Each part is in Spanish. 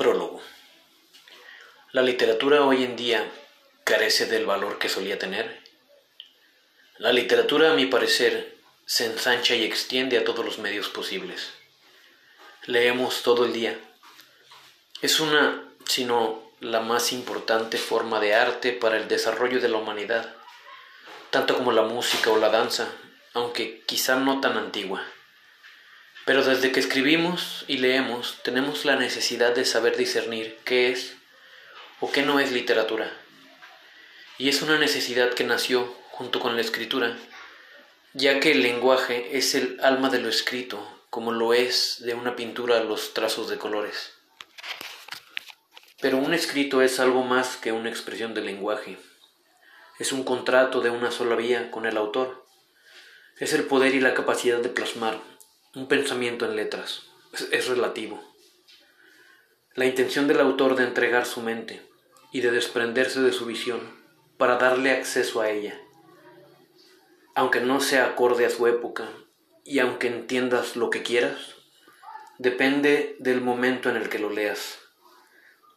Prólogo. La literatura hoy en día carece del valor que solía tener. La literatura, a mi parecer, se ensancha y extiende a todos los medios posibles. Leemos todo el día. Es una, sino la más importante forma de arte para el desarrollo de la humanidad, tanto como la música o la danza, aunque quizá no tan antigua. Pero desde que escribimos y leemos tenemos la necesidad de saber discernir qué es o qué no es literatura. Y es una necesidad que nació junto con la escritura, ya que el lenguaje es el alma de lo escrito, como lo es de una pintura los trazos de colores. Pero un escrito es algo más que una expresión del lenguaje. Es un contrato de una sola vía con el autor. Es el poder y la capacidad de plasmar un pensamiento en letras. Es, relativo. La intención del autor de entregar su mente y de desprenderse de su visión para darle acceso a ella. Aunque no sea acorde a su época y aunque entiendas lo que quieras, depende del momento en el que lo leas.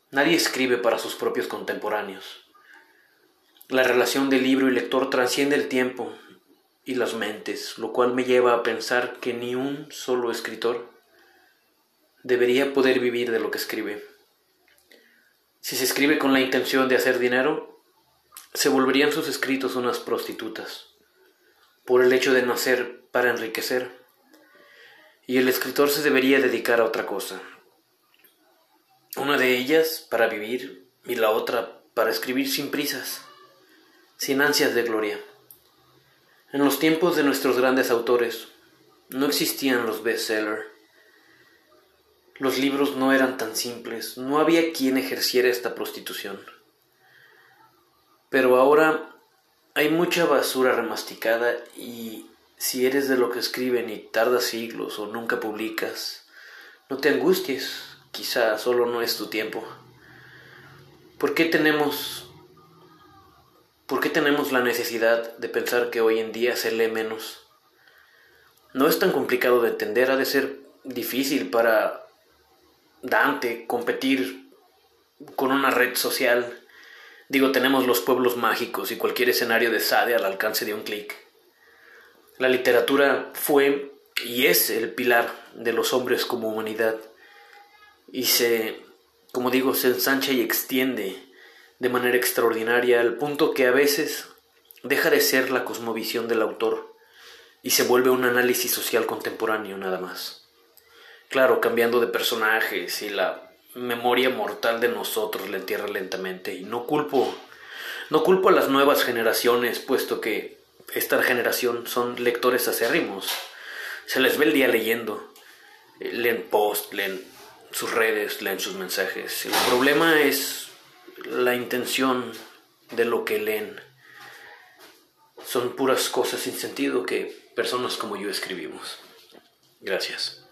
Nadie escribe para sus propios contemporáneos. La relación de libro y lector trasciende el tiempo y las mentes, lo cual me lleva a pensar que ni un solo escritor debería poder vivir de lo que escribe. Si se escribe con la intención de hacer dinero, se volverían sus escritos unas prostitutas, por el hecho de nacer para enriquecer, y el escritor se debería dedicar a otra cosa. Una de ellas para vivir y la otra para escribir sin prisas, sin ansias de gloria. En los tiempos de nuestros grandes autores no existían los bestsellers. Los libros no eran tan simples, no había quien ejerciera esta prostitución. Pero ahora hay mucha basura remasticada y si eres de lo que escriben y tardas siglos o nunca publicas, no te angusties, quizá solo no es tu tiempo. ¿Por qué tenemos ¿Por qué tenemos la necesidad de pensar que hoy en día se lee menos? No es tan complicado de entender, ha de ser difícil para Dante competir con una red social. Digo, tenemos los pueblos mágicos y cualquier escenario de Sade al alcance de un clic. La literatura fue y es el pilar de los hombres como humanidad y se, como digo, se ensancha y extiende de manera extraordinaria al punto que a veces deja de ser la cosmovisión del autor y se vuelve un análisis social contemporáneo nada más. Claro, cambiando de personajes y la memoria mortal de nosotros le entierra lentamente y no culpo no culpo a las nuevas generaciones puesto que esta generación son lectores acérrimos. Se les ve el día leyendo, leen post, leen sus redes, leen sus mensajes. El problema es la intención de lo que leen. Son puras cosas sin sentido que personas como yo escribimos. Gracias.